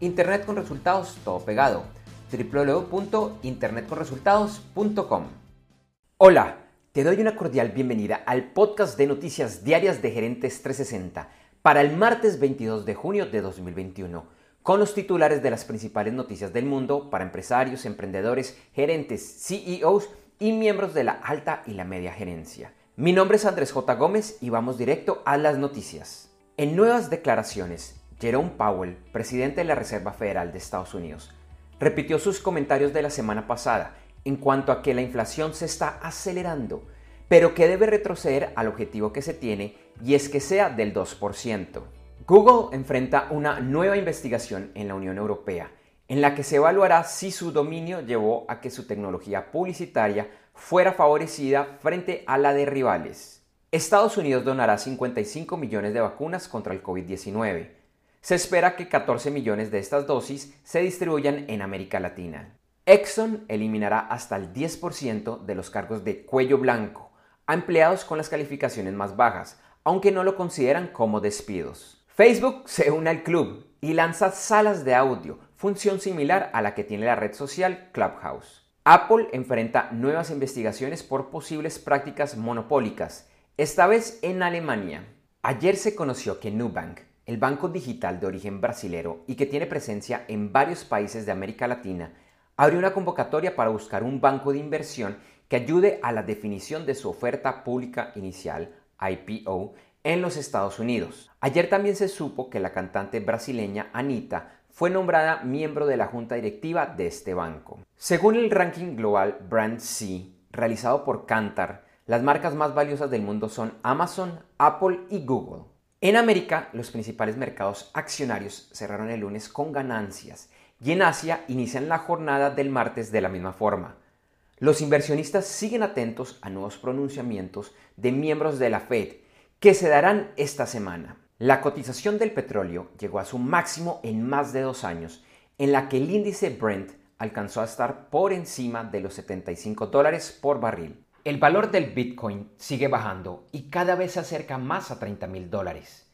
Internet con resultados, todo pegado. www.internetconresultados.com. Hola, te doy una cordial bienvenida al podcast de noticias diarias de Gerentes 360 para el martes 22 de junio de 2021, con los titulares de las principales noticias del mundo para empresarios, emprendedores, gerentes, CEOs y miembros de la alta y la media gerencia. Mi nombre es Andrés J. Gómez y vamos directo a las noticias. En nuevas declaraciones, Jerome Powell, presidente de la Reserva Federal de Estados Unidos, repitió sus comentarios de la semana pasada en cuanto a que la inflación se está acelerando, pero que debe retroceder al objetivo que se tiene y es que sea del 2%. Google enfrenta una nueva investigación en la Unión Europea en la que se evaluará si su dominio llevó a que su tecnología publicitaria fuera favorecida frente a la de rivales. Estados Unidos donará 55 millones de vacunas contra el COVID-19. Se espera que 14 millones de estas dosis se distribuyan en América Latina. Exxon eliminará hasta el 10% de los cargos de cuello blanco a empleados con las calificaciones más bajas, aunque no lo consideran como despidos. Facebook se une al club y lanza salas de audio función similar a la que tiene la red social Clubhouse. Apple enfrenta nuevas investigaciones por posibles prácticas monopólicas, esta vez en Alemania. Ayer se conoció que Nubank, el banco digital de origen brasilero y que tiene presencia en varios países de América Latina, abrió una convocatoria para buscar un banco de inversión que ayude a la definición de su oferta pública inicial, IPO, en los Estados Unidos. Ayer también se supo que la cantante brasileña Anita fue nombrada miembro de la junta directiva de este banco. Según el ranking global Brand C, realizado por Kantar, las marcas más valiosas del mundo son Amazon, Apple y Google. En América, los principales mercados accionarios cerraron el lunes con ganancias y en Asia inician la jornada del martes de la misma forma. Los inversionistas siguen atentos a nuevos pronunciamientos de miembros de la Fed que se darán esta semana. La cotización del petróleo llegó a su máximo en más de dos años, en la que el índice Brent alcanzó a estar por encima de los 75 dólares por barril. El valor del Bitcoin sigue bajando y cada vez se acerca más a 30 mil dólares.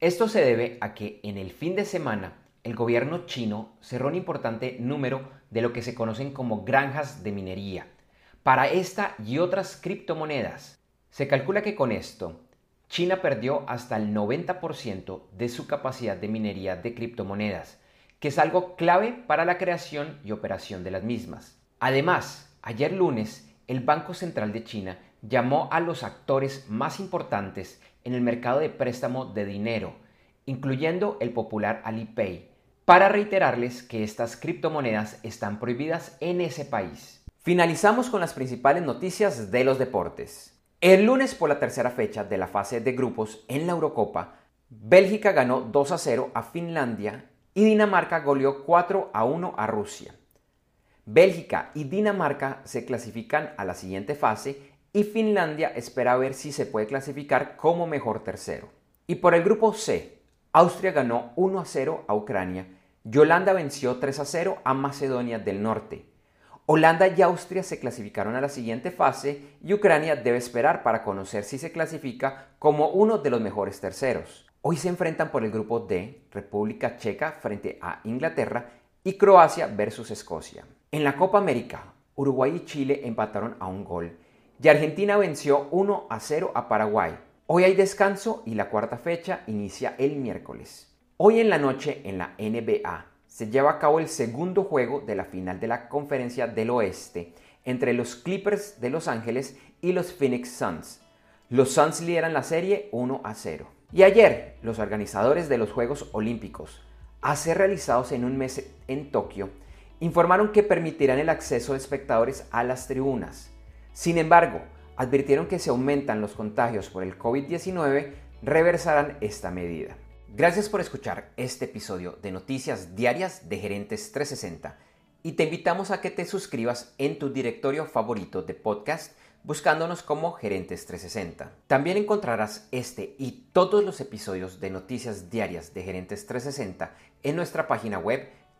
Esto se debe a que en el fin de semana el gobierno chino cerró un importante número de lo que se conocen como granjas de minería para esta y otras criptomonedas. Se calcula que con esto China perdió hasta el 90% de su capacidad de minería de criptomonedas, que es algo clave para la creación y operación de las mismas. Además, ayer lunes, el Banco Central de China llamó a los actores más importantes en el mercado de préstamo de dinero, incluyendo el popular Alipay, para reiterarles que estas criptomonedas están prohibidas en ese país. Finalizamos con las principales noticias de los deportes. El lunes por la tercera fecha de la fase de grupos en la Eurocopa, Bélgica ganó 2 a 0 a Finlandia y Dinamarca goleó 4 a 1 a Rusia. Bélgica y Dinamarca se clasifican a la siguiente fase y Finlandia espera ver si se puede clasificar como mejor tercero. Y por el grupo C, Austria ganó 1 a 0 a Ucrania y Holanda venció 3 a 0 a Macedonia del Norte. Holanda y Austria se clasificaron a la siguiente fase y Ucrania debe esperar para conocer si se clasifica como uno de los mejores terceros. Hoy se enfrentan por el grupo D, República Checa frente a Inglaterra y Croacia versus Escocia. En la Copa América, Uruguay y Chile empataron a un gol y Argentina venció 1 a 0 a Paraguay. Hoy hay descanso y la cuarta fecha inicia el miércoles. Hoy en la noche en la NBA, se lleva a cabo el segundo juego de la final de la Conferencia del Oeste entre los Clippers de Los Ángeles y los Phoenix Suns. Los Suns lideran la serie 1 a 0. Y ayer, los organizadores de los Juegos Olímpicos, a ser realizados en un mes en Tokio, informaron que permitirán el acceso de espectadores a las tribunas. Sin embargo, advirtieron que si aumentan los contagios por el COVID-19, reversarán esta medida. Gracias por escuchar este episodio de Noticias Diarias de Gerentes 360 y te invitamos a que te suscribas en tu directorio favorito de podcast buscándonos como Gerentes 360. También encontrarás este y todos los episodios de Noticias Diarias de Gerentes 360 en nuestra página web